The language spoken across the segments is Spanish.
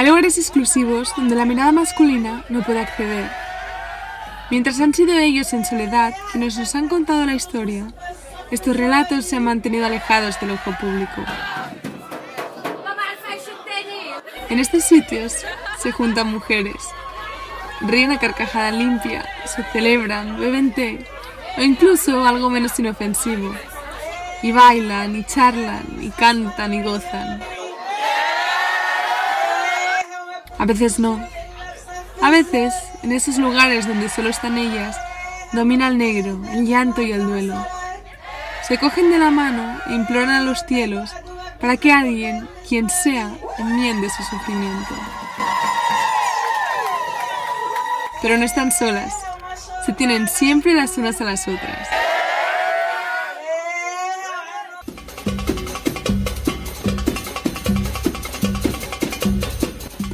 Hay lugares exclusivos donde la mirada masculina no puede acceder. Mientras han sido ellos en soledad quienes nos han contado la historia, estos relatos se han mantenido alejados del ojo público. En estos sitios se juntan mujeres, ríen a carcajada limpia, se celebran, beben té o incluso algo menos inofensivo, y bailan y charlan y cantan y gozan. A veces no. A veces, en esos lugares donde solo están ellas, domina el negro, el llanto y el duelo. Se cogen de la mano e imploran a los cielos para que alguien, quien sea, enmiende su sufrimiento. Pero no están solas, se tienen siempre las unas a las otras.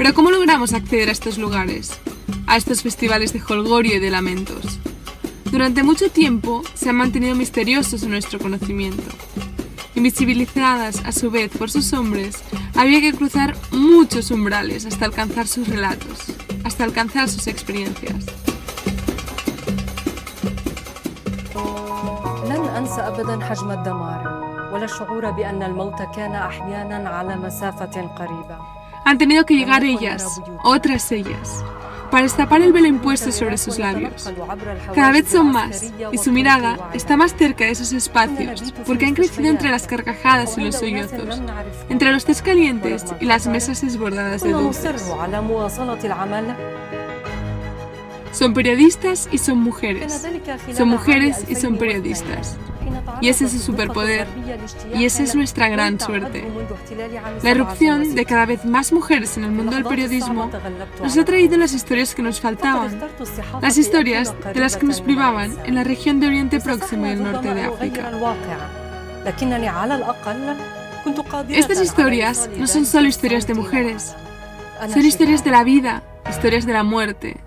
Pero ¿cómo logramos acceder a estos lugares? A estos festivales de holgorio y de lamentos. Durante mucho tiempo se han mantenido misteriosos en nuestro conocimiento. Invisibilizadas a su vez por sus hombres, había que cruzar muchos umbrales hasta alcanzar sus relatos, hasta alcanzar sus experiencias. لن أنسى أبدا حجم الدمار ولا الشعور بأن الموت كان أحيانا على مسافة قريبة han tenido que llegar ellas, otras ellas, para destapar el velo impuesto sobre sus labios. Cada vez son más, y su mirada está más cerca de esos espacios, porque han crecido entre las carcajadas y los sollozos, entre los tés calientes y las mesas desbordadas de dulces. Son periodistas y son mujeres. Son mujeres y son periodistas. Y ese es su superpoder. Y esa es nuestra gran suerte. La erupción de cada vez más mujeres en el mundo del periodismo nos ha traído las historias que nos faltaban, las historias de las que nos privaban en la región de Oriente Próximo y el norte de África. Estas historias no son solo historias de mujeres, son historias de la vida, historias de la muerte,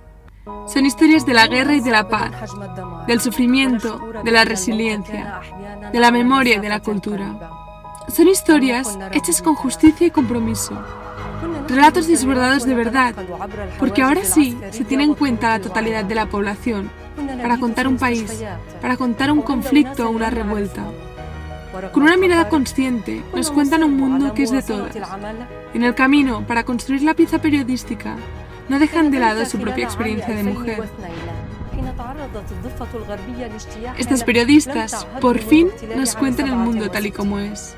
son historias de la guerra y de la paz, del sufrimiento, de la resiliencia, de la memoria y de la cultura. Son historias hechas con justicia y compromiso, relatos desbordados de verdad, porque ahora sí se tiene en cuenta la totalidad de la población para contar un país, para contar un conflicto o una revuelta. Con una mirada consciente nos cuentan un mundo que es de todas. En el camino para construir la pieza periodística, no dejan de lado su propia experiencia de mujer. Estas periodistas, por fin, nos cuentan el mundo tal y como es.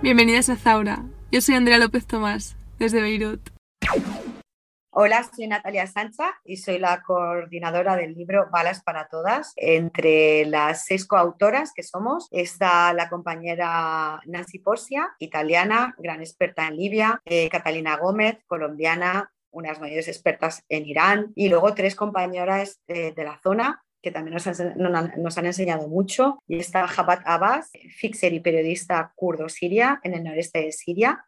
Bienvenidas a Zaura. Yo soy Andrea López Tomás, desde Beirut. Hola, soy Natalia Sancha y soy la coordinadora del libro Balas para Todas. Entre las seis coautoras que somos está la compañera Nancy Posia, italiana, gran experta en Libia, eh, Catalina Gómez, colombiana, unas mayores expertas en Irán, y luego tres compañeras eh, de la zona que también nos han, enseñado mucho. Y está Jabat Abbas, fixer y periodista kurdo-siria en el noreste de Siria.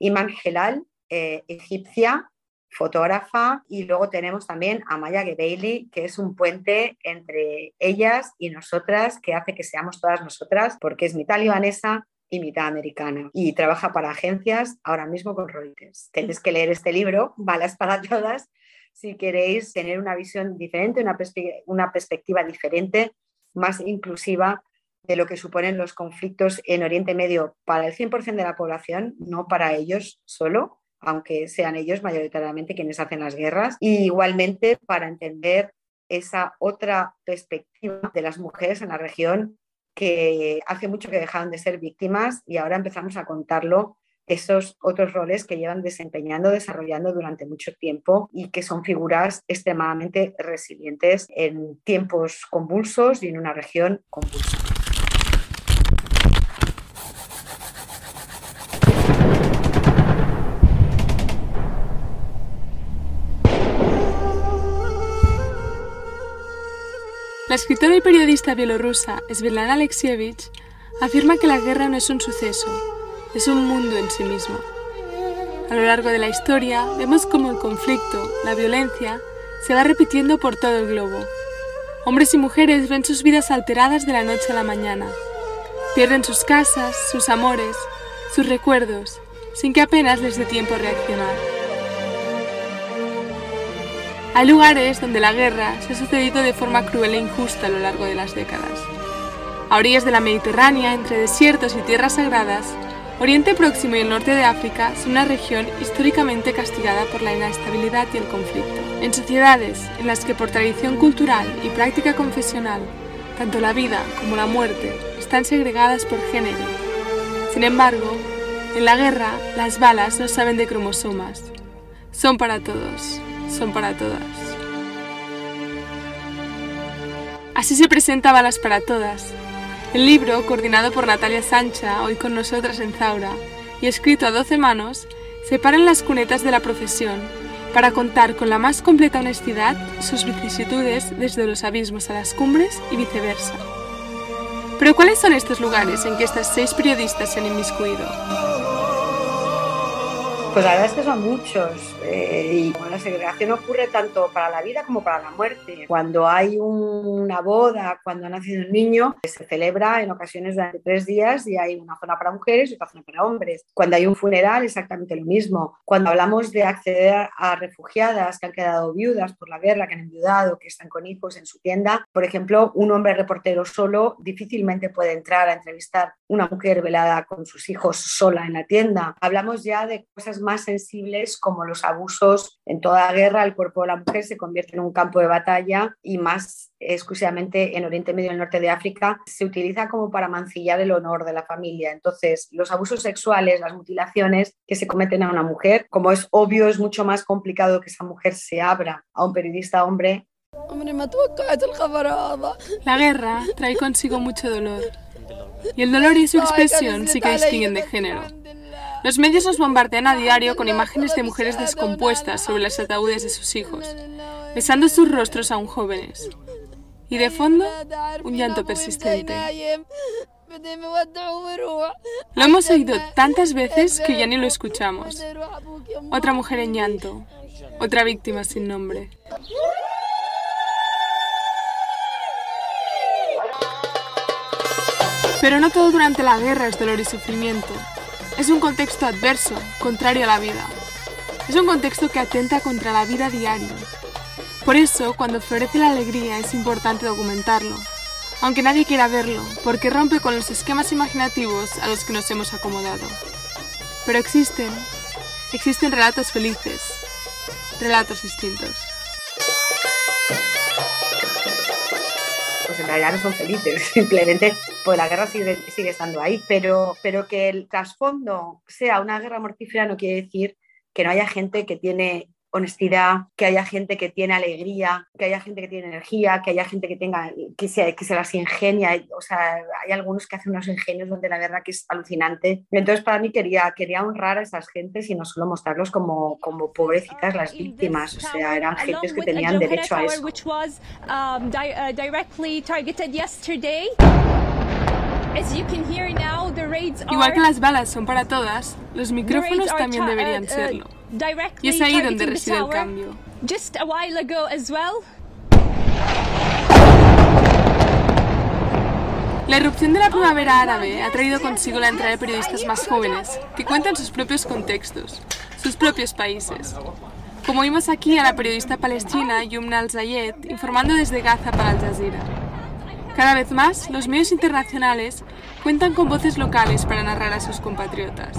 Iman Helal, eh, egipcia, fotógrafa. Y luego tenemos también a Maya Gebeili, que es un puente entre ellas y nosotras, que hace que seamos todas nosotras, porque es mitad libanesa y mitad americana. Y trabaja para agencias ahora mismo con Reuters. Tenéis que leer este libro, Balas para Todas, si queréis tener una visión diferente, una, una, perspectiva diferente, más inclusiva de lo que suponen los conflictos en Oriente Medio para el 100% de la población, no para ellos solo, aunque sean ellos mayoritariamente quienes hacen las guerras, y igualmente para entender esa otra perspectiva de las mujeres en la región que hace mucho que dejaron de ser víctimas y ahora empezamos a contarlo esos otros roles que llevan desempeñando, desarrollando durante mucho tiempo y que son figuras extremadamente resilientes en tiempos convulsos y en una región convulsa. La escritora y periodista bielorrusa Svetlana Alexievich afirma que la guerra no es un suceso, es un mundo en sí mismo. A lo largo de la historia vemos cómo el conflicto, la violencia, se va repitiendo por todo el globo. Hombres y mujeres ven sus vidas alteradas de la noche a la mañana. Pierden sus casas, sus amores, sus recuerdos, sin que apenas les dé tiempo a reaccionar. Hay lugares donde la guerra se ha sucedido de forma cruel e injusta a lo largo de las décadas. A orillas de la Mediterránea, entre desiertos y tierras sagradas, Oriente Próximo y el norte de África son una región históricamente castigada por la inestabilidad y el conflicto. En sociedades en las que por tradición cultural y práctica confesional, tanto la vida como la muerte están segregadas por género. Sin embargo, en la guerra las balas no saben de cromosomas. Son para todos son para todas. Así se presenta Balas para Todas, el libro, coordinado por Natalia Sancha, hoy con nosotras en Zaura, y escrito a doce manos, separan las cunetas de la profesión para contar con la más completa honestidad sus vicisitudes desde los abismos a las cumbres y viceversa. Pero ¿cuáles son estos lugares en que estas seis periodistas se han inmiscuido? Pues la verdad es que son muchos. Eh, y la segregación ocurre tanto para la vida como para la muerte. Cuando hay una boda, cuando ha nacido un niño, se celebra en ocasiones durante tres días y hay una zona para mujeres y otra zona para hombres. Cuando hay un funeral, exactamente lo mismo. Cuando hablamos de acceder a refugiadas que han quedado viudas por la guerra, que han enviudado, que están con hijos en su tienda, por ejemplo, un hombre reportero solo difícilmente puede entrar a entrevistar una mujer velada con sus hijos sola en la tienda. Hablamos ya de cosas más sensibles como los abusos. En toda guerra el cuerpo de la mujer se convierte en un campo de batalla y más exclusivamente en Oriente Medio y el norte de África se utiliza como para mancillar el honor de la familia. Entonces, los abusos sexuales, las mutilaciones que se cometen a una mujer, como es obvio, es mucho más complicado que esa mujer se abra a un periodista hombre. La guerra trae consigo mucho dolor. Y el dolor y su expresión sí que distinguen de género. Los medios nos bombardean a diario con imágenes de mujeres descompuestas sobre los ataúdes de sus hijos, besando sus rostros aún jóvenes. Y de fondo, un llanto persistente. Lo hemos oído tantas veces que ya ni lo escuchamos. Otra mujer en llanto, otra víctima sin nombre. Pero no todo durante la guerra es dolor y sufrimiento. Es un contexto adverso, contrario a la vida. Es un contexto que atenta contra la vida diaria. Por eso, cuando florece la alegría es importante documentarlo, aunque nadie quiera verlo, porque rompe con los esquemas imaginativos a los que nos hemos acomodado. Pero existen, existen relatos felices, relatos distintos. Pues en realidad no son felices, simplemente pues la guerra sigue, sigue estando ahí, pero, pero que el trasfondo sea una guerra mortífera no quiere decir que no haya gente que tiene honestidad, que haya gente que tiene alegría, que haya gente que tiene energía, que haya gente que tenga, que se, que se las ingenia. O sea, hay algunos que hacen unos ingenios donde la verdad que es alucinante. Entonces, para mí quería, quería honrar a esas gentes y no solo mostrarlos como, como pobrecitas las víctimas. O sea, eran gentes que tenían derecho a eso. Igual que las balas son para todas, los micrófonos también deberían uh, serlo. Y es ahí donde reside el cambio. La irrupción de la primavera árabe ha traído consigo la entrada de periodistas más jóvenes, que cuentan sus propios contextos, sus propios países. Como vimos aquí a la periodista palestina Yumna Al-Zayed informando desde Gaza para Al Jazeera. Cada vez más, los medios internacionales cuentan con voces locales para narrar a sus compatriotas.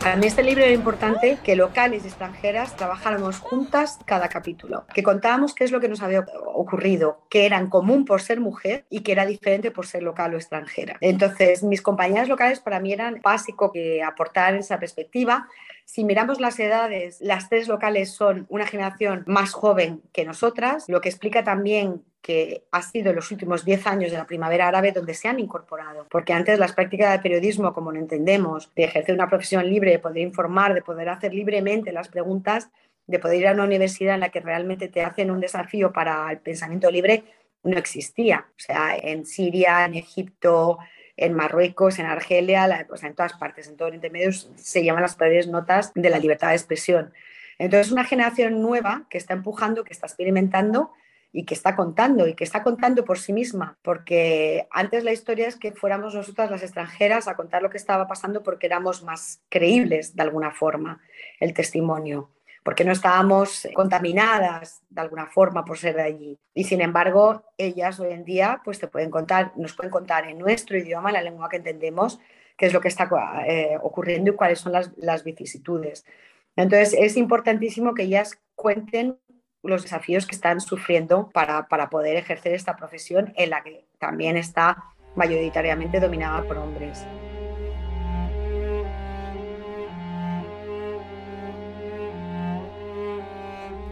Para mí este libro era importante que locales y extranjeras trabajáramos juntas cada capítulo, que contábamos qué es lo que nos había ocurrido, que era en común por ser mujer y que era diferente por ser local o extranjera. Entonces, mis compañeras locales para mí eran básico que aportar esa perspectiva si miramos las edades, las tres locales son una generación más joven que nosotras, lo que explica también que ha sido los últimos 10 años de la primavera árabe donde se han incorporado, porque antes las prácticas de periodismo, como lo entendemos, de ejercer una profesión libre, de poder informar, de poder hacer libremente las preguntas, de poder ir a una universidad en la que realmente te hacen un desafío para el pensamiento libre, no existía. O sea, en Siria, en Egipto, en Marruecos, en Argelia, pues en todas partes, en todo Oriente Medio se llaman las peores notas de la libertad de expresión. Entonces, una generación nueva que está empujando, que está experimentando y que está contando y que está contando por sí misma, porque antes la historia es que fuéramos nosotras las extranjeras a contar lo que estaba pasando porque éramos más creíbles de alguna forma el testimonio porque no estábamos contaminadas de alguna forma por ser de allí. Y sin embargo, ellas hoy en día pues te pueden contar, nos pueden contar en nuestro idioma, la lengua que entendemos, qué es lo que está eh, ocurriendo y cuáles son las, las vicisitudes. Entonces, es importantísimo que ellas cuenten los desafíos que están sufriendo para, para, poder ejercer esta profesión en la que también está mayoritariamente dominada por hombres.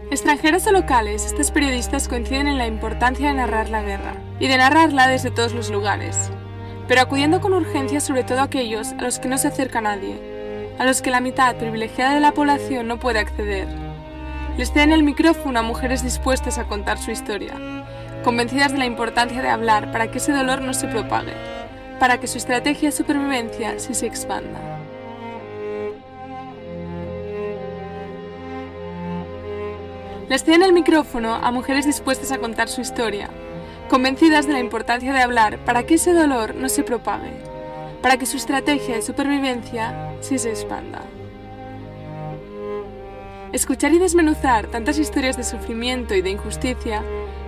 Extranjeros o locales, estos periodistas coinciden en la importancia de narrar la guerra y de narrarla desde todos los lugares, pero acudiendo con urgencia sobre todo a aquellos a los que no se acerca nadie, a los que la mitad privilegiada de la población no puede acceder. Les ceden el micrófono a mujeres dispuestas a contar su historia, convencidas de la importancia de hablar para que ese dolor no se propague, para que su estrategia de supervivencia se expanda. Les ceden el micrófono a mujeres dispuestas a contar su historia, convencidas de la importancia de hablar para que ese dolor no se propague, para que su estrategia de supervivencia sí se expanda. Escuchar y desmenuzar tantas historias de sufrimiento y de injusticia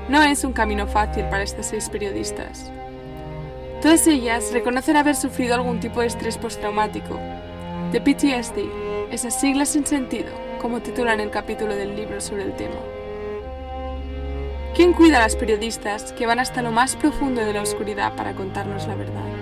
no es un camino fácil para estas seis periodistas. Todas ellas reconocen haber sufrido algún tipo de estrés postraumático, de PTSD, esas siglas sin sentido como titulan el capítulo del libro sobre el tema. ¿Quién cuida a las periodistas que van hasta lo más profundo de la oscuridad para contarnos la verdad?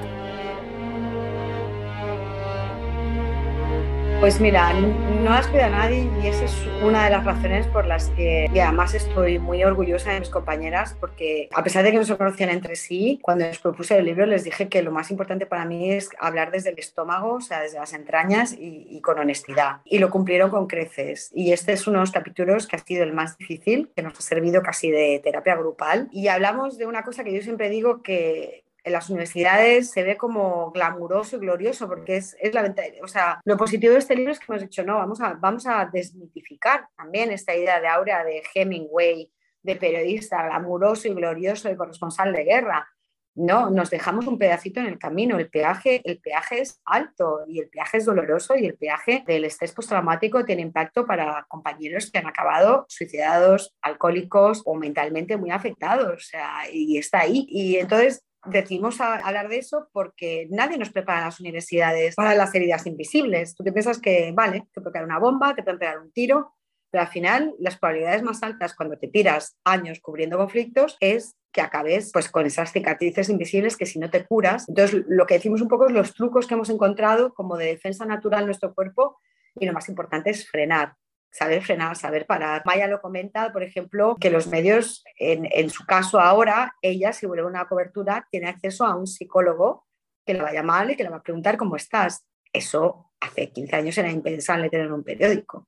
Pues mira, no las cuida nadie y esa es una de las razones por las que además estoy muy orgullosa de mis compañeras porque a pesar de que no se conocían entre sí, cuando les propuse el libro les dije que lo más importante para mí es hablar desde el estómago, o sea, desde las entrañas y, y con honestidad. Y lo cumplieron con creces. Y este es uno de los capítulos que ha sido el más difícil, que nos ha servido casi de terapia grupal. Y hablamos de una cosa que yo siempre digo que, en las universidades se ve como glamuroso y glorioso, porque es, es la o sea, lo positivo de este libro es que hemos dicho, no, vamos a, vamos a desmitificar también esta idea de Aurea de Hemingway, de periodista glamuroso y glorioso y corresponsal de guerra. No, nos dejamos un pedacito en el camino. El peaje, el peaje es alto y el peaje es doloroso y el peaje del estrés postraumático tiene impacto para compañeros que han acabado suicidados, alcohólicos o mentalmente muy afectados. O sea, y está ahí. Y entonces decidimos hablar de eso porque nadie nos prepara en las universidades para las heridas invisibles. Tú te piensas que, vale, te puede caer una bomba, te pueden pegar un tiro, pero al final las probabilidades más altas cuando te tiras años cubriendo conflictos es que acabes pues con esas cicatrices invisibles que si no te curas. Entonces, lo que decimos un poco es los trucos que hemos encontrado como de defensa natural en nuestro cuerpo y lo más importante es frenar saber frenar, saber parar. Maya lo comenta, por ejemplo, que los medios, en, su caso ahora, ella, si vuelve una cobertura, tiene acceso a un psicólogo que le va a llamar y que le va a preguntar cómo estás. Eso hace 15 años era impensable tener un periódico.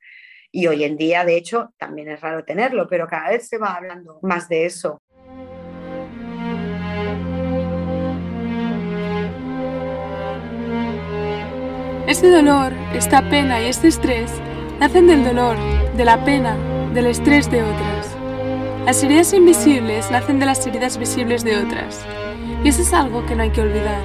Y hoy en día, de hecho, también es raro tenerlo, pero cada vez se va hablando más de eso. Este dolor, esta pena y este estrés nacen del dolor, de la pena, del estrés de otras. Las heridas invisibles nacen de las heridas visibles de otras. Y eso es algo que no hay que olvidar.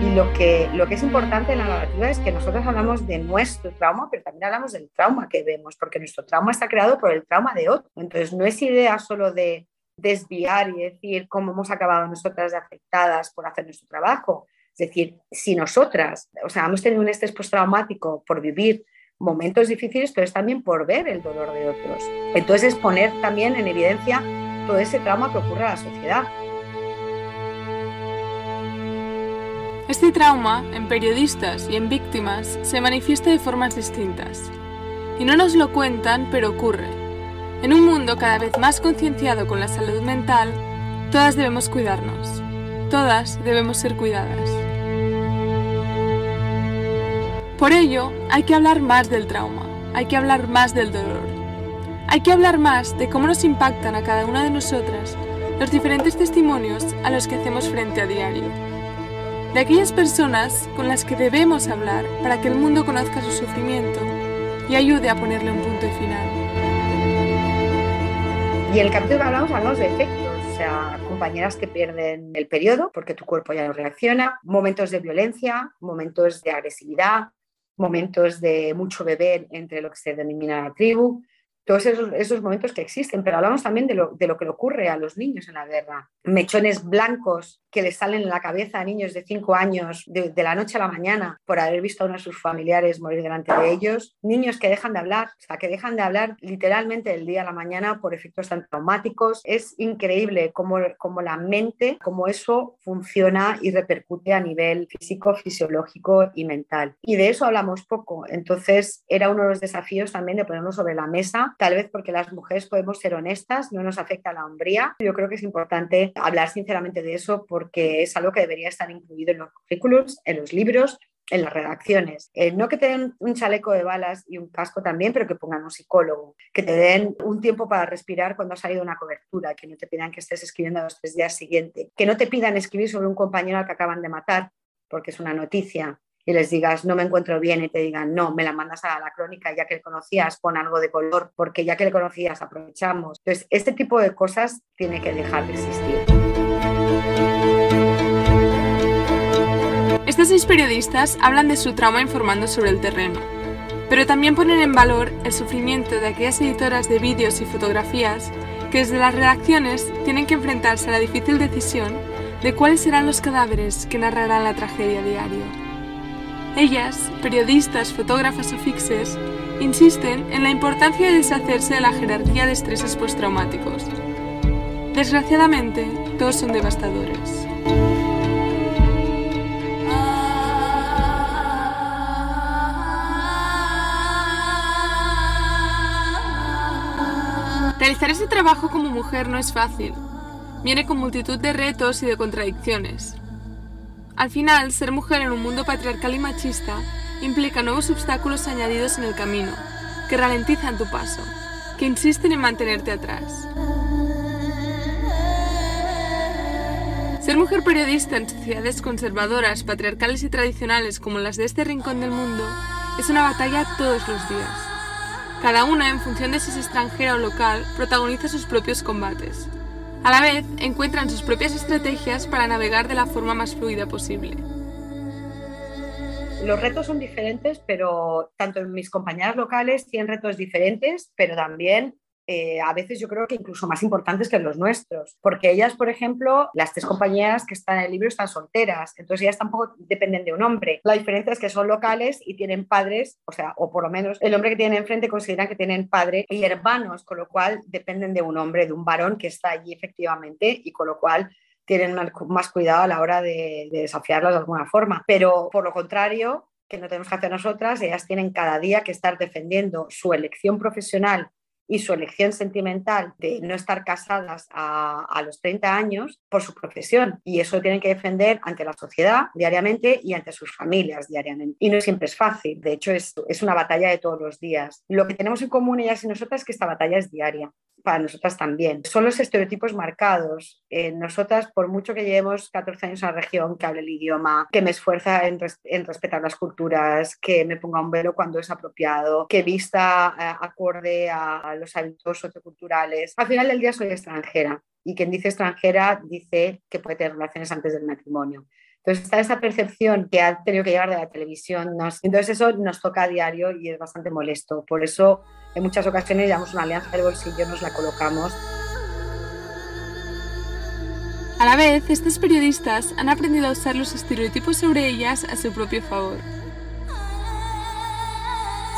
Y lo que, lo que es importante en la narrativa es que nosotros hablamos de nuestro trauma, pero también hablamos del trauma que vemos, porque nuestro trauma está creado por el trauma de otro. Entonces no es idea solo de desviar y decir cómo hemos acabado nosotras afectadas por hacer nuestro trabajo, es decir, si nosotras, o sea, hemos tenido un estrés postraumático por vivir momentos difíciles, pero es también por ver el dolor de otros. Entonces es poner también en evidencia todo ese trauma que ocurre a la sociedad. Este trauma, en periodistas y en víctimas, se manifiesta de formas distintas. Y no nos lo cuentan, pero ocurre. En un mundo cada vez más concienciado con la salud mental, todas debemos cuidarnos. Todas debemos ser cuidadas. Por ello, hay que hablar más del trauma, hay que hablar más del dolor, hay que hablar más de cómo nos impactan a cada una de nosotras los diferentes testimonios a los que hacemos frente a diario, de aquellas personas con las que debemos hablar para que el mundo conozca su sufrimiento y ayude a ponerle un punto final. Y el capítulo que hablamos, hablamos de efectos, o sea, compañeras que pierden el periodo porque tu cuerpo ya no reacciona, momentos de violencia, momentos de agresividad, momentos de mucho beber entre lo que se denomina la tribu, todos esos, momentos que existen, pero hablamos también de lo, de lo, que le ocurre a los niños en la guerra. Mechones blancos que les salen en la cabeza a niños de 5 años de, la noche a la mañana por haber visto a uno de sus familiares morir delante de ellos. Niños que dejan de hablar, o sea, que dejan de hablar literalmente del día a la mañana por efectos tan traumáticos. Es increíble cómo, cómo la mente, cómo eso funciona y repercute a nivel físico, fisiológico y mental. Y de eso hablamos poco. Entonces, era uno de los desafíos también de ponernos sobre la mesa tal vez porque las mujeres podemos ser honestas, no nos afecta la hombría. Yo creo que es importante hablar sinceramente de eso porque es algo que debería estar incluido en los currículos, en los libros, en las redacciones. Eh, no que te den un chaleco de balas y un casco también, pero que pongan un psicólogo, que te den un tiempo para respirar cuando ha salido una cobertura, que no te pidan que estés escribiendo los tres días siguientes, que no te pidan escribir sobre un compañero al que acaban de matar, porque es una noticia, y les digas no me encuentro bien y te digan no, me la mandas a la crónica ya que le conocías, pon algo de color, porque ya que le conocías aprovechamos. Entonces, este tipo de cosas tiene que dejar de existir. Estos seis periodistas hablan de su trauma informando sobre el terreno, pero también ponen en valor el sufrimiento de aquellas editoras de vídeos y fotografías que desde las redacciones tienen que enfrentarse a la difícil decisión de cuáles serán los cadáveres que narrarán la tragedia diario. Ellas, periodistas, fotógrafas o fixes, insisten en la importancia de deshacerse de la jerarquía de estreses postraumáticos. Desgraciadamente, todos son devastadores. Realizar ese trabajo como mujer no es fácil. Viene con multitud de retos y de contradicciones. Al final, ser mujer en un mundo patriarcal y machista implica nuevos obstáculos añadidos en el camino, que ralentizan tu paso, que insisten en mantenerte atrás. Ser mujer periodista en sociedades conservadoras, patriarcales y tradicionales como las de este rincón del mundo es una batalla todos los días. Cada una, en función de si es extranjera o local, protagoniza sus propios combates. A la vez, encuentran sus propias estrategias para navegar de la forma más fluida posible. Los retos son diferentes, pero tanto en mis compañeras locales tienen retos diferentes, pero también eh, a veces yo creo que incluso más importantes que los nuestros, porque ellas, por ejemplo, las tres compañeras que están en el libro están solteras, entonces ellas tampoco dependen de un hombre. La diferencia es que son locales y tienen padres, o sea, o por lo menos el hombre que tienen enfrente consideran que tienen padre y hermanos, con lo cual dependen de un hombre, de un varón que está allí efectivamente y con lo cual tienen más cuidado a la hora de, de desafiarlas de alguna forma. Pero por lo contrario, que no tenemos que hacer nosotras, ellas tienen cada día que estar defendiendo su elección profesional y su elección sentimental de no estar casadas a, los 30 años por su profesión. Y eso tienen que defender ante la sociedad diariamente y ante sus familias diariamente. Y no siempre es fácil, de hecho es, es una batalla de todos los días. Lo que tenemos en común ellas y nosotras es que esta batalla es diaria para nosotras también. Son los estereotipos marcados. Eh, nosotras, por mucho que llevemos 14 años en la región, que hable el idioma, que me esfuerza en, respetar las culturas, que me ponga un velo cuando es apropiado, que vista eh, acorde a, los hábitos socioculturales, al final del día soy extranjera. Y quien dice extranjera dice que puede tener relaciones antes del matrimonio. Entonces está esa percepción que ha tenido que llegar de la televisión. entonces eso nos toca a diario y es bastante molesto. Por eso en muchas ocasiones llevamos una alianza del bolsillo, nos la colocamos. A la vez, estos periodistas han aprendido a usar los estereotipos sobre ellas a su propio favor.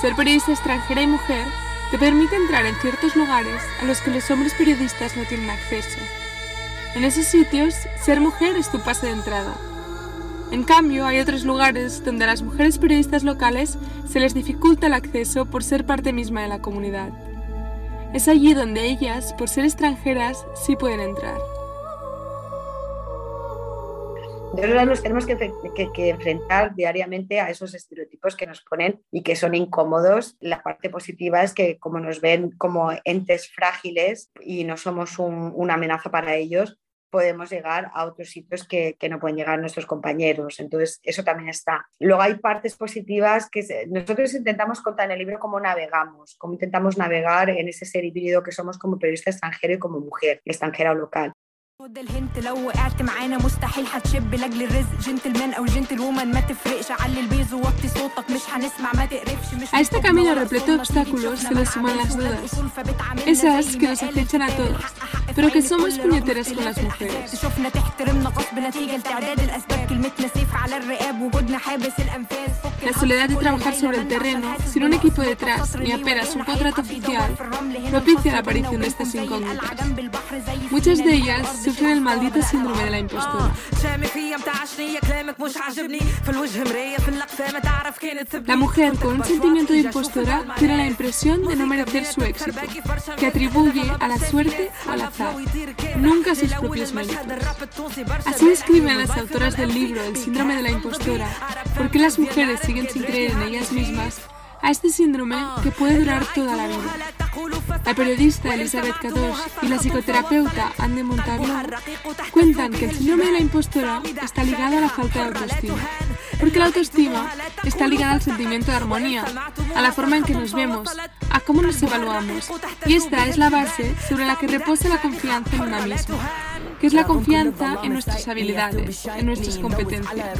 Ser periodista extranjera y mujer te permite entrar en ciertos lugares a los que los hombres periodistas no tienen acceso. En esos sitios, ser mujer es tu pase de entrada. En cambio, hay otros lugares donde a las mujeres periodistas locales se les dificulta el acceso por ser parte misma de la comunidad. Es allí donde ellas, por ser extranjeras, sí pueden entrar. Verdad nos tenemos que, que, enfrentar diariamente a esos estereotipos que nos ponen y que son incómodos. La parte positiva es que como nos ven como entes frágiles y no somos una amenaza para ellos, podemos llegar a otros sitios que, que, no pueden llegar nuestros compañeros. Entonces, eso también está. Luego hay partes positivas que nosotros intentamos contar en el libro cómo navegamos, cómo intentamos navegar en ese ser híbrido que somos como periodista extranjero y como mujer extranjera o local. خد الهنت لو وقعت معانا مستحيل هتشب لاجل الرزق جنتلمان او جنتل وومن ما تفرقش علي البيز ووطي صوتك مش هنسمع ما تقرفش مش A este camino repleto de obstáculos se le suman las dudas. Esas que nos acechan a todos, pero que somos puñeteras con las mujeres. تشوفنا تحترمنا غصب نتيجة لتعداد الأسباب كلمتنا سيف على الرقاب وجودنا حابس الأنفاس La soledad de trabajar sobre el terreno, sin un equipo detrás, ni apenas un contrato oficial, propicia la aparición de estas incógnitas. Muchas de ellas sufren el maldito síndrome de la impostura. La mujer con un sentimiento de impostora tiene la impresión de no merecer su éxito, que atribuye a la suerte o al azar, nunca sus propios méritos. Así describen las autoras del libro El síndrome de la impostora, porque las mujeres siguen sin creer en ellas mismas a este síndrome que puede durar toda la vida. La periodista Elizabeth Kadosh y la psicoterapeuta Anne Montalvo cuentan que el síndrome de la impostora está ligado a la falta de autoestima, porque la autoestima está ligada al sentimiento de armonía, a la forma en que nos vemos, a cómo nos evaluamos, y esta es la base sobre la que reposa la confianza en una misma que es la confianza en nuestras habilidades, en nuestras competencias.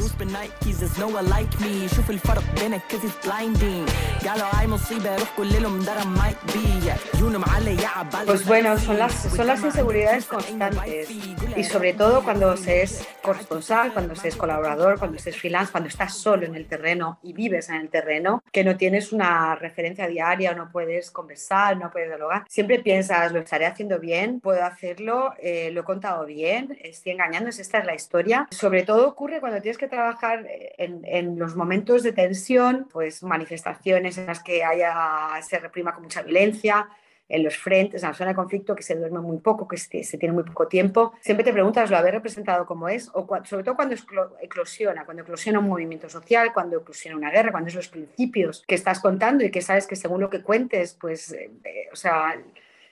Pues bueno, son las, son las inseguridades constantes. y sobre todo cuando se es corresponsal, cuando se es colaborador, cuando se es freelance, cuando estás solo en el terreno y vives en el terreno, que no tienes una referencia diaria, no puedes conversar, no puedes dialogar. Siempre piensas, lo estaré haciendo bien, puedo hacerlo, eh, lo he contado bien, estoy engañándose, esta es la historia. Sobre todo ocurre cuando tienes que trabajar en, en los momentos de tensión, pues manifestaciones en las que haya, se reprima con mucha violencia, en los frentes, en la zona de conflicto, que se duerme muy poco, que se, tiene muy poco tiempo. Siempre te preguntas, ¿lo habéis representado como es? O sobre todo cuando eclosiona, cuando eclosiona un movimiento social, cuando eclosiona una guerra, cuando es los principios que estás contando y que sabes que según lo que cuentes, pues, eh, o sea,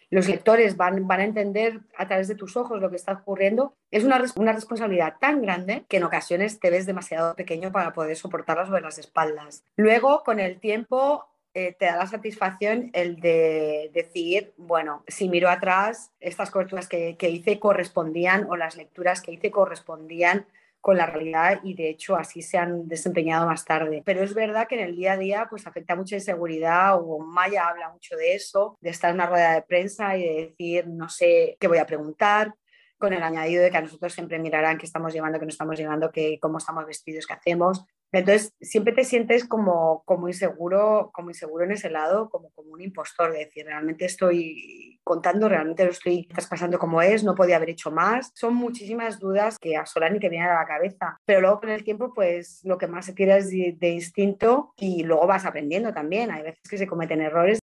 los lectores van, van a entender a través de tus ojos lo que está ocurriendo, es una, una responsabilidad tan grande que en ocasiones te ves demasiado pequeño para poder soportarla sobre las espaldas. Luego, con el tiempo, eh, te da la satisfacción el de decir, bueno, si miro atrás, estas coberturas que, que, hice correspondían o las lecturas que hice correspondían con la realidad y de hecho así se han desempeñado más tarde. Pero es verdad que en el día a día pues afecta mucha inseguridad o Maya habla mucho de eso, de estar en una rueda de prensa y de decir no sé qué voy a preguntar, con el añadido de que a nosotros siempre mirarán qué estamos llevando, qué no estamos llevando, qué, cómo estamos vestidos, qué hacemos. Entonces, siempre te sientes como, como, inseguro, como inseguro en ese lado, como, como un impostor, de decir, realmente estoy contando, realmente lo estoy traspasando como es, no podía haber hecho más. Son muchísimas dudas que asolan y que vienen a la cabeza. Pero luego con el tiempo, pues lo que más se tira es de, de instinto y luego vas aprendiendo también. Hay veces que se cometen errores.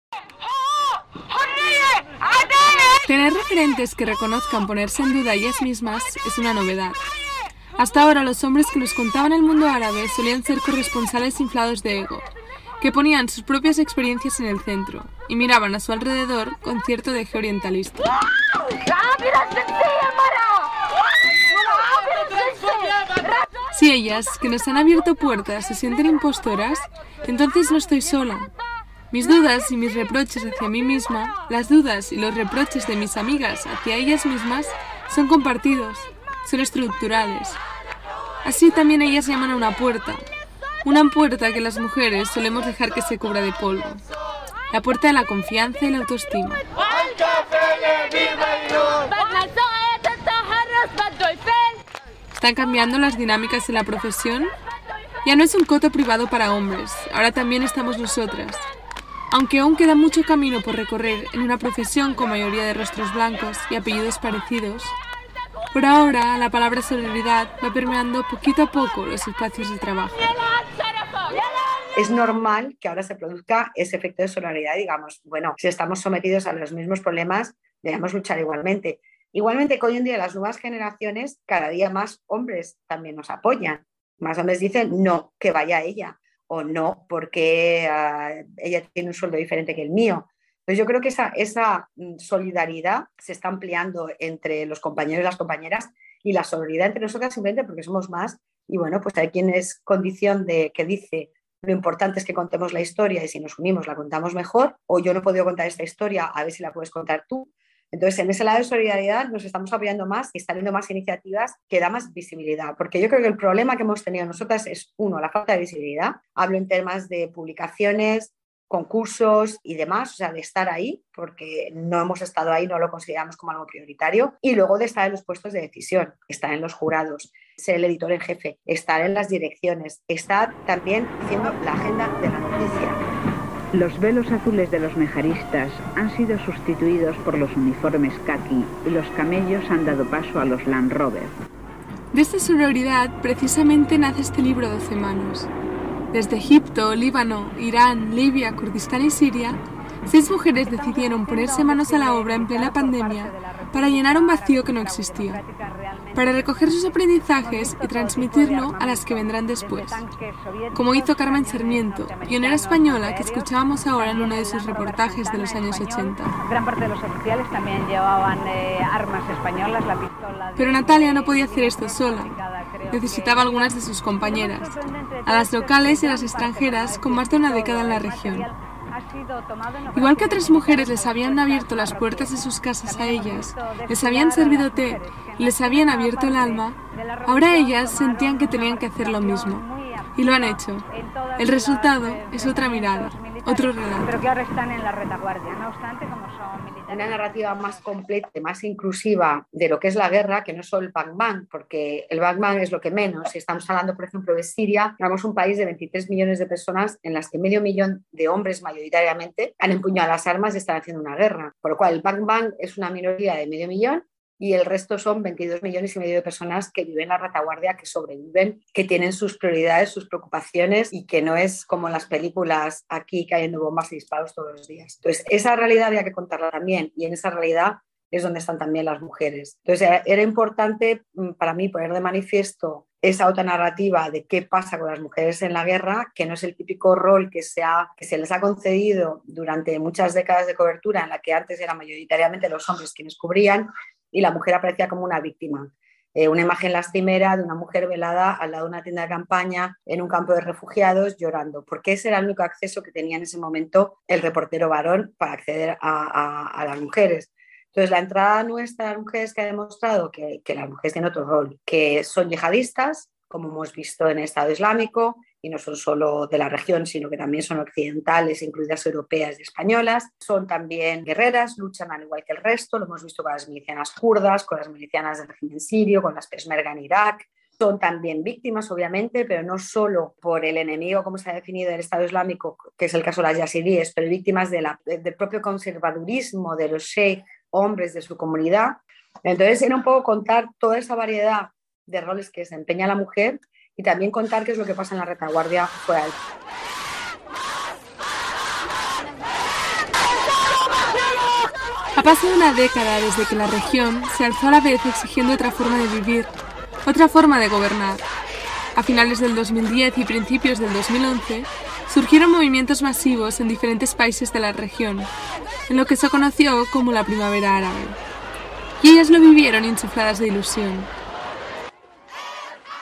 Tener referentes que reconozcan ponerse en duda ellas mismas es una novedad. Hasta ahora los hombres que nos contaban el mundo árabe solían ser corresponsales inflados de ego, que ponían sus propias experiencias en el centro y miraban a su alrededor con cierto deje orientalista. Si ellas, que nos han abierto puertas, se sienten impostoras, entonces no estoy sola. Mis dudas y mis reproches hacia mí misma, las dudas y los reproches de mis amigas hacia ellas mismas, son compartidos, son estructurales. Así también ellas llaman a una puerta, una puerta que las mujeres solemos dejar que se cubra de polvo. La puerta de la confianza y la autoestima. ¿Están cambiando las dinámicas en la profesión? Ya no es un coto privado para hombres, ahora también estamos nosotras. Aunque aún queda mucho camino por recorrer en una profesión con mayoría de rostros blancos y apellidos parecidos, por ahora la palabra solidaridad va permeando poquito a poco los espacios de trabajo. Es normal que ahora se produzca ese efecto de solidaridad, digamos, bueno, si estamos sometidos a los mismos problemas, debemos luchar igualmente. Igualmente que hoy en día las nuevas generaciones, cada día más hombres también nos apoyan. Más hombres dicen, no, que vaya ella, o no, porque uh, ella tiene un sueldo diferente que el mío. Entonces yo creo que esa, esa mm, solidaridad se está ampliando entre los compañeros y las compañeras y la solidaridad entre nosotras simplemente porque somos más y bueno, pues hay quien es condición de que dice lo importante es que contemos la historia y si nos unimos la contamos mejor o yo no he podido contar esta historia, a ver si la puedes contar tú. Entonces, en ese lado de solidaridad nos estamos apoyando más y está más iniciativas que da más visibilidad, porque yo creo que el problema que hemos tenido nosotras es, uno, la falta de visibilidad. Hablo en temas de publicaciones, concursos y demás, o sea, de estar ahí, porque no hemos estado ahí, no lo consideramos como algo prioritario, y luego de estar en los puestos de decisión, estar en los jurados, ser el editor en jefe, estar en las direcciones, estar también haciendo la agenda de la noticia. Los velos azules de los mejaristas han sido sustituidos por los uniformes khaki y los camellos han dado paso a los Land Rover. De esta sororidad precisamente nace este libro 12 manos, desde Egipto, Líbano, Irán, Libia, Kurdistán y Siria, seis mujeres decidieron ponerse manos a la obra en plena pandemia para llenar un vacío que no existía, para recoger sus aprendizajes y transmitirlo a las que vendrán después, como hizo Carmen Sarmiento, pionera española que escuchábamos ahora en uno de sus reportajes de los años 80. Gran parte de los oficiales también llevaban eh, armas españolas, la pistola. Pero Natalia no podía hacer esto sola. Necesitaba algunas de sus compañeras, a las locales y a las extranjeras con más de una década en la región. Igual que otras mujeres les habían abierto las puertas de sus casas a ellas, les habían servido té y les habían abierto el alma, ahora ellas sentían que tenían que hacer lo mismo. Y lo han hecho. El resultado es otra mirada, otro relato. Pero que ahora están en la retaguardia, no obstante, como son. Una narrativa más completa, más inclusiva de lo que es la guerra, que no solo el Bang porque el Bang es lo que menos. Si estamos hablando, por ejemplo, de Siria, tenemos un país de 23 millones de personas en las que medio millón de hombres mayoritariamente han empuñado las armas y están haciendo una guerra. Por lo cual, el Bang Bang es una minoría de medio millón y el resto son 22 millones y medio de personas que viven en la retaguardia, que sobreviven, que tienen sus prioridades, sus preocupaciones y que no es como en las películas aquí cayendo bombas y disparos todos los días. Entonces, esa realidad había que contarla también y en esa realidad es donde están también las mujeres. Entonces, era importante mm, para mí poner de manifiesto esa otra narrativa de qué pasa con las mujeres en la guerra, que no es el típico rol que se, que se les ha concedido durante muchas décadas de cobertura, en la que antes eran mayoritariamente los hombres quienes cubrían, y la mujer aparecía como una víctima. Eh, una imagen lastimera de una mujer velada al lado de una tienda de campaña en un campo de refugiados llorando, porque ese era el único acceso que tenía en ese momento el reportero varón para acceder a, las mujeres. Entonces, la entrada nuestra a las mujeres que ha demostrado que, que las mujeres tienen otro rol, que son yihadistas, como hemos visto en el Estado Islámico, y no son solo de la región, sino que también son occidentales, incluidas europeas y españolas. Son también guerreras, luchan al igual que el resto, lo hemos visto con las milicianas kurdas, con las milicianas del régimen sirio, con las Peshmerga en Irak. Son también víctimas, obviamente, pero no solo por el enemigo, como se ha definido el Estado Islámico, que es el caso de las yazidíes, pero víctimas de del propio conservadurismo de los sheikh, hombres de su comunidad. Entonces, era un poco contar toda esa variedad de roles que desempeña la mujer y también contar qué es lo que pasa en la retaguardia fuera del... Ha pasado una década desde que la región se alzó a la vez exigiendo otra forma de vivir, otra forma de gobernar. A finales del 2010 y principios del 2011 surgieron movimientos masivos en diferentes países de la región, en lo que se conoció como la primavera árabe. Y ellas lo vivieron insufladas de ilusión,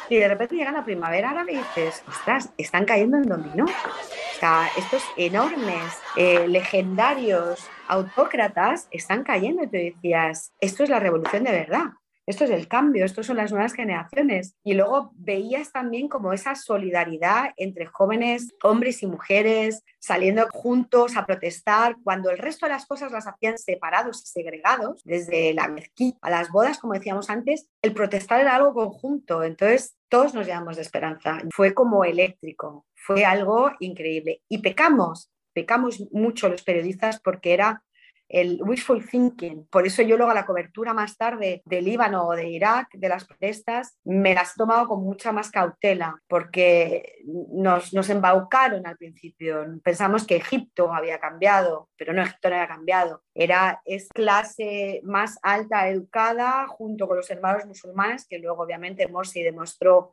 y de repente llega la primavera árabe y dices, ostras, están cayendo en dominó. O sea, estos enormes, eh, legendarios autócratas están cayendo. Y te decías, esto es la revolución de verdad esto es el cambio, estos son las nuevas generaciones. Y luego veías también como esa solidaridad entre jóvenes, hombres y mujeres, saliendo juntos a protestar, cuando el resto de las cosas las hacían separados y segregados, desde la mezquita a las bodas, como decíamos antes, el protestar era algo conjunto. Entonces, todos nos llevamos de esperanza. Fue como eléctrico, fue algo increíble. Y pecamos, pecamos mucho los periodistas porque era el wishful thinking. Por eso yo luego la cobertura más tarde del Líbano o de Irak, de las protestas, me las he tomado con mucha más cautela, porque nos, nos embaucaron al principio. Pensamos que Egipto había cambiado, pero no, Egipto no había cambiado. Era, es clase más alta educada junto con los hermanos musulmanes, que luego obviamente Morsi demostró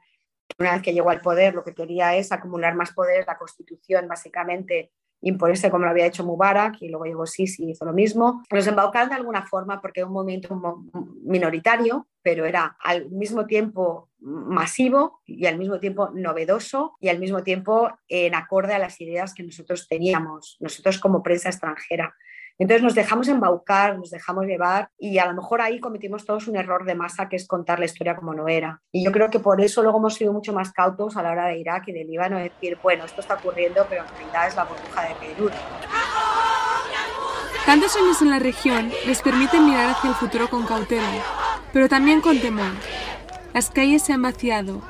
una vez que llegó al poder lo que quería es acumular más poder, la constitución básicamente imponerse como lo había hecho Mubarak y luego llegó Sisi y hizo lo mismo. Nos embaucaron de alguna forma porque era un movimiento minoritario, pero era al mismo tiempo masivo y al mismo tiempo novedoso y al mismo tiempo en acorde a las ideas que nosotros teníamos, nosotros como prensa extranjera. Entonces nos dejamos embaucar, nos dejamos llevar y a lo mejor ahí cometimos todos un error de masa que es contar la historia como no era. Y yo creo que por eso luego hemos sido mucho más cautos a la hora de Irak y del Líbano, decir, bueno, esto está ocurriendo, pero en realidad es la burbuja de Beirut. Tantos años en la región les permiten mirar hacia el futuro con cautela, pero también con temor. Las calles se han vaciado,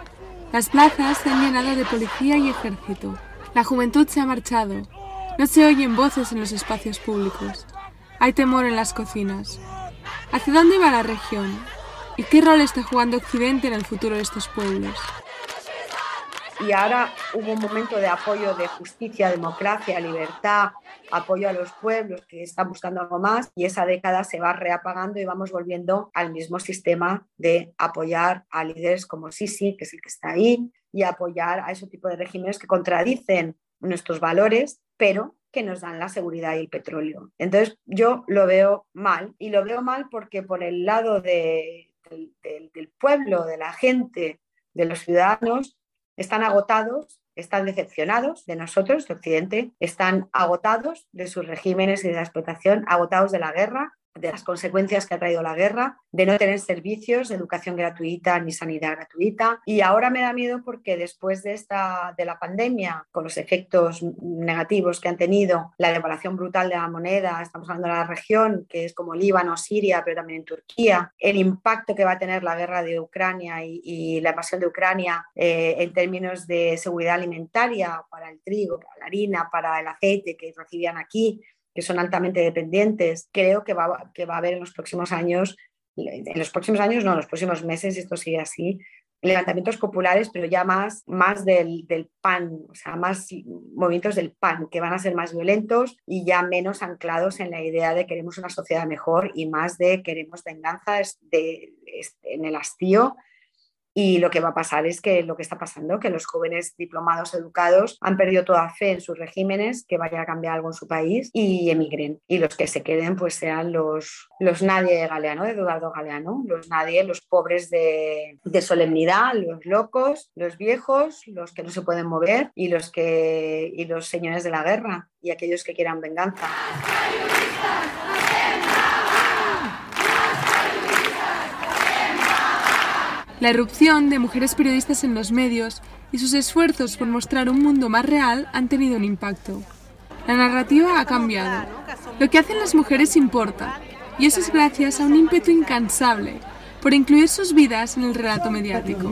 las plazas se han llenado de policía y ejército. La juventud se ha marchado, no se oyen voces en los espacios públicos. Hay temor en las cocinas. ¿Hacia dónde va la región? ¿Y qué rol está jugando Occidente en el futuro de estos pueblos? Y ahora hubo un momento de apoyo de justicia, democracia, libertad, apoyo a los pueblos que están buscando algo más y esa década se va reapagando y vamos volviendo al mismo sistema de apoyar a líderes como Sisi, que es el que está ahí, y apoyar a ese tipo de regímenes que contradicen nuestros valores, pero que nos dan la seguridad y el petróleo. Entonces yo lo veo mal y lo veo mal porque por el lado del, del pueblo, de la gente, de los ciudadanos, están agotados, están decepcionados de nosotros, de Occidente, están agotados de sus regímenes y de la explotación, agotados de la guerra, de las consecuencias que ha traído la guerra, de no tener servicios de educación gratuita ni sanidad gratuita. Y ahora me da miedo porque después de, esta, de la pandemia, con los efectos negativos que han tenido, la devaluación brutal de la moneda, estamos hablando de la región, que es como Líbano, Siria, pero también en Turquía, el impacto que va a tener la guerra de Ucrania y, la invasión de Ucrania eh, en términos de seguridad alimentaria para el trigo, para la harina, para el aceite que recibían aquí, que son altamente dependientes, creo que va, que va a haber en los próximos años, en los próximos años, no, en los próximos meses, esto sigue así, levantamientos populares, pero ya más, más del, del, pan, o sea, más movimientos del pan, que van a ser más violentos y ya menos anclados en la idea de queremos una sociedad mejor y más de queremos venganza de, en el hastío y lo que va a pasar es que lo que está pasando, que los jóvenes diplomados educados han perdido toda fe en sus regímenes, que vaya a cambiar algo en su país y emigren. Y los que se queden pues sean los, los nadie de Galeano, de Eduardo Galeano, los nadie, los pobres de, de solemnidad, los locos, los viejos, los que no se pueden mover y los, que, y los señores de la guerra y aquellos que quieran venganza. La erupción de mujeres periodistas en los medios y sus esfuerzos por mostrar un mundo más real han tenido un impacto. La narrativa ha cambiado. Lo que hacen las mujeres importa, y eso es gracias a un ímpetu incansable por incluir sus vidas en el relato mediático.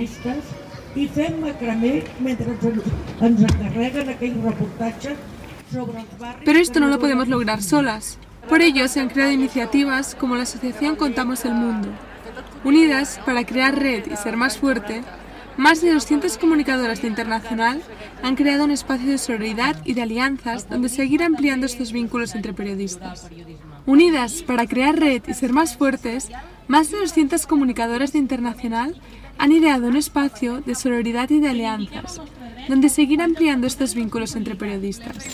Pero esto no lo podemos lograr solas. Por ello se han creado iniciativas como la Asociación Contamos el Mundo, Unidas para crear red y ser más fuerte, más de 200 comunicadoras de Internacional han creado un espacio de solidaridad y de alianzas donde seguir ampliando estos vínculos entre periodistas. Unidas para crear red y ser más fuertes, más de 200 comunicadoras de Internacional han ideado un espacio de solidaridad y de alianzas, donde seguir ampliando estos vínculos entre periodistas.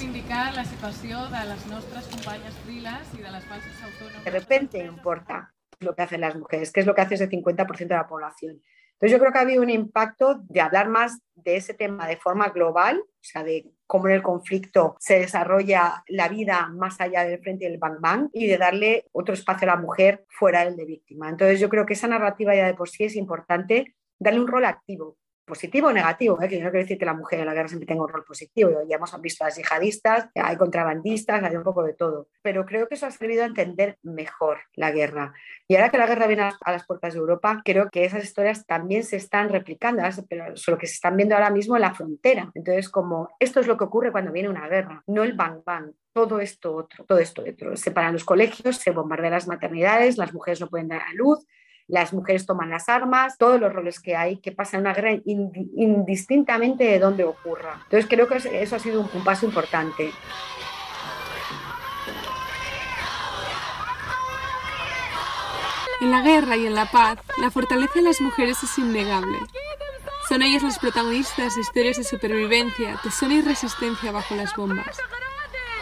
De repente importa lo que hacen las mujeres, que es lo que hace ese 50% de la población. Entonces yo creo que ha habido un impacto de hablar más de ese tema de forma global, o sea, de cómo en el conflicto se desarrolla la vida más allá del frente del bang bang y de darle otro espacio a la mujer fuera del de víctima. Entonces yo creo que esa narrativa ya de por sí es importante darle un rol activo, positivo o negativo, ¿eh? que no quiero decir que la mujer en la guerra siempre tenga un rol positivo, ya hemos visto a las yihadistas, hay contrabandistas, hay un poco de todo, pero creo que eso ha servido a entender mejor la guerra. Y ahora que la guerra viene a las puertas de Europa, creo que esas historias también se están replicando, pero solo que se están viendo ahora mismo en la frontera. Entonces, como esto es lo que ocurre cuando viene una guerra, no el bang bang, todo esto otro, todo esto otro. Se paran los colegios, se bombardean las maternidades, las mujeres no pueden dar a luz, las mujeres toman las armas, todos los roles que hay, que pasa en una guerra indistintamente de dónde ocurra. Entonces creo que eso ha sido un, paso importante. En la guerra y en la paz, la fortaleza de las mujeres es innegable. Son ellas las protagonistas de historias de supervivencia, tesón y resistencia bajo las bombas.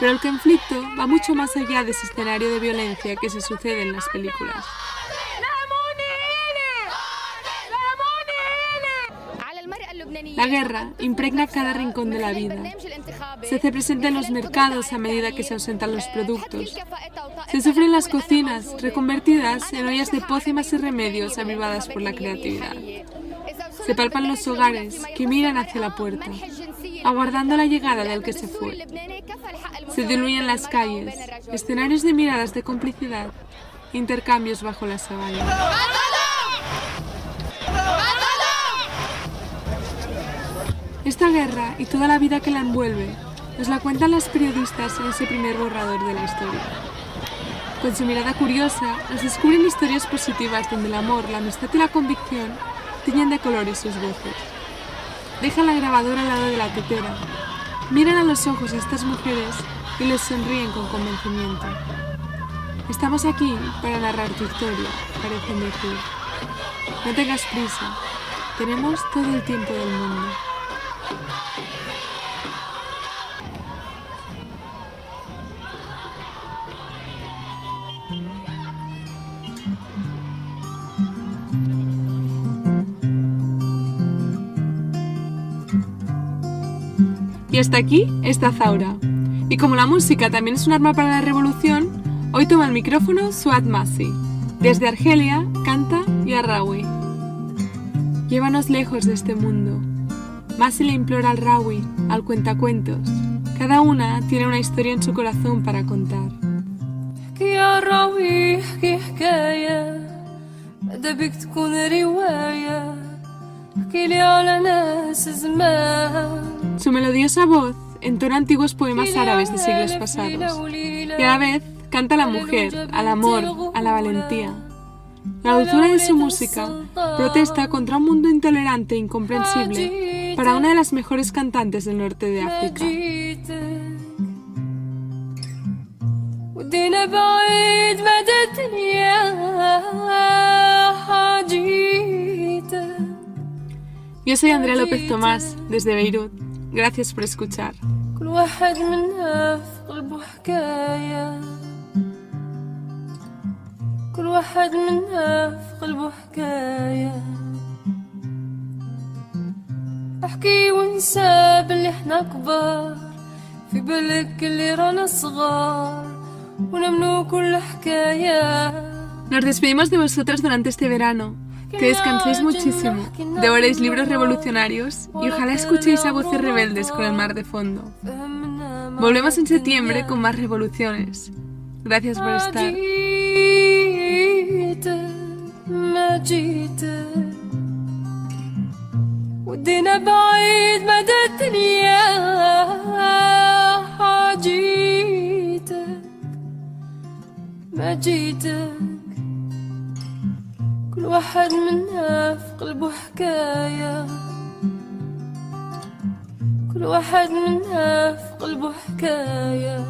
Pero el conflicto va mucho más allá de ese escenario de violencia que se sucede en las películas. La guerra impregna cada rincón de la vida. Se hace presente en los mercados a medida que se ausentan los productos. Se sufre en las cocinas, reconvertidas en ollas de pócimas y remedios avivadas por la creatividad. Se palpan los hogares que miran hacia la puerta, aguardando la llegada del que se fue. Se diluyen las calles, escenarios de miradas de complicidad, intercambios bajo la sabana. Guerra y toda la vida que la envuelve nos la cuentan las periodistas en ese primer borrador de la historia. Con su mirada curiosa, nos descubren historias positivas donde el amor, la amistad y la convicción tiñen de colores sus voces. Dejan la grabadora al lado de la tetera, miran a los ojos a estas mujeres y les sonríen con convencimiento. Estamos aquí para narrar tu historia, parecen decir. No tengas prisa, tenemos todo el tiempo del mundo. Y hasta aquí está Zaura. Y como la música también es un arma para la revolución, hoy toma el micrófono Suad Masi. Desde Argelia canta Yarrawi. Llévanos lejos de este mundo. Masi le implora al Rawi, al cuentacuentos. Cada una tiene una historia en su corazón para contar. Su melodiosa voz entona antiguos poemas árabes de siglos pasados y a la vez canta a la mujer, al amor, a la valentía. La dulzura de su música protesta contra un mundo intolerante e incomprensible para una de las mejores cantantes del norte de África. Yo soy Andrea López Tomás, desde Beirut. Gracias por escuchar. Nos despedimos de vosotras durante este verano que descanséis muchísimo, devoréis libros revolucionarios y ojalá escuchéis a voces rebeldes con el mar de fondo. Volvemos en septiembre con más revoluciones. Gracias por estar. كل واحد منا في قلبه حكاية. كل واحد منا في قلبه حكاية.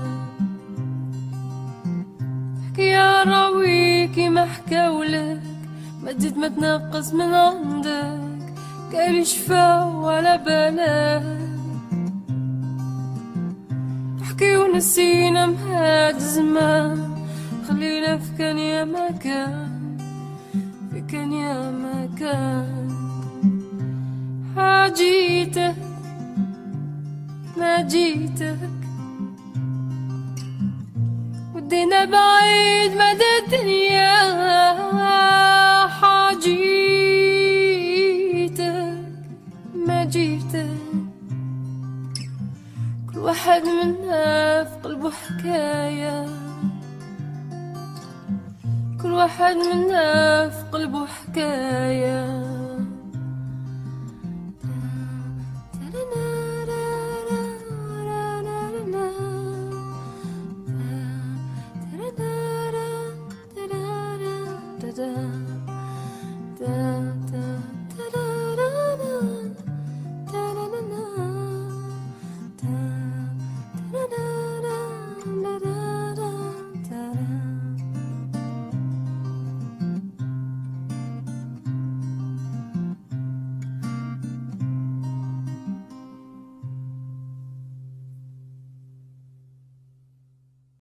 حكاية راويكي ما حكاولك ما تزيد ما تنقص من عندك. قال شفا ولا بالك حكي ونسينا مهاد زمان. خلينا في كان يا مكان كان يا مكان. حاجيتك ما جيتك. ودينا بعيد مدى الدنيا. واحد منا في قلبه حكاية. كل واحد منا في قلبه حكاية.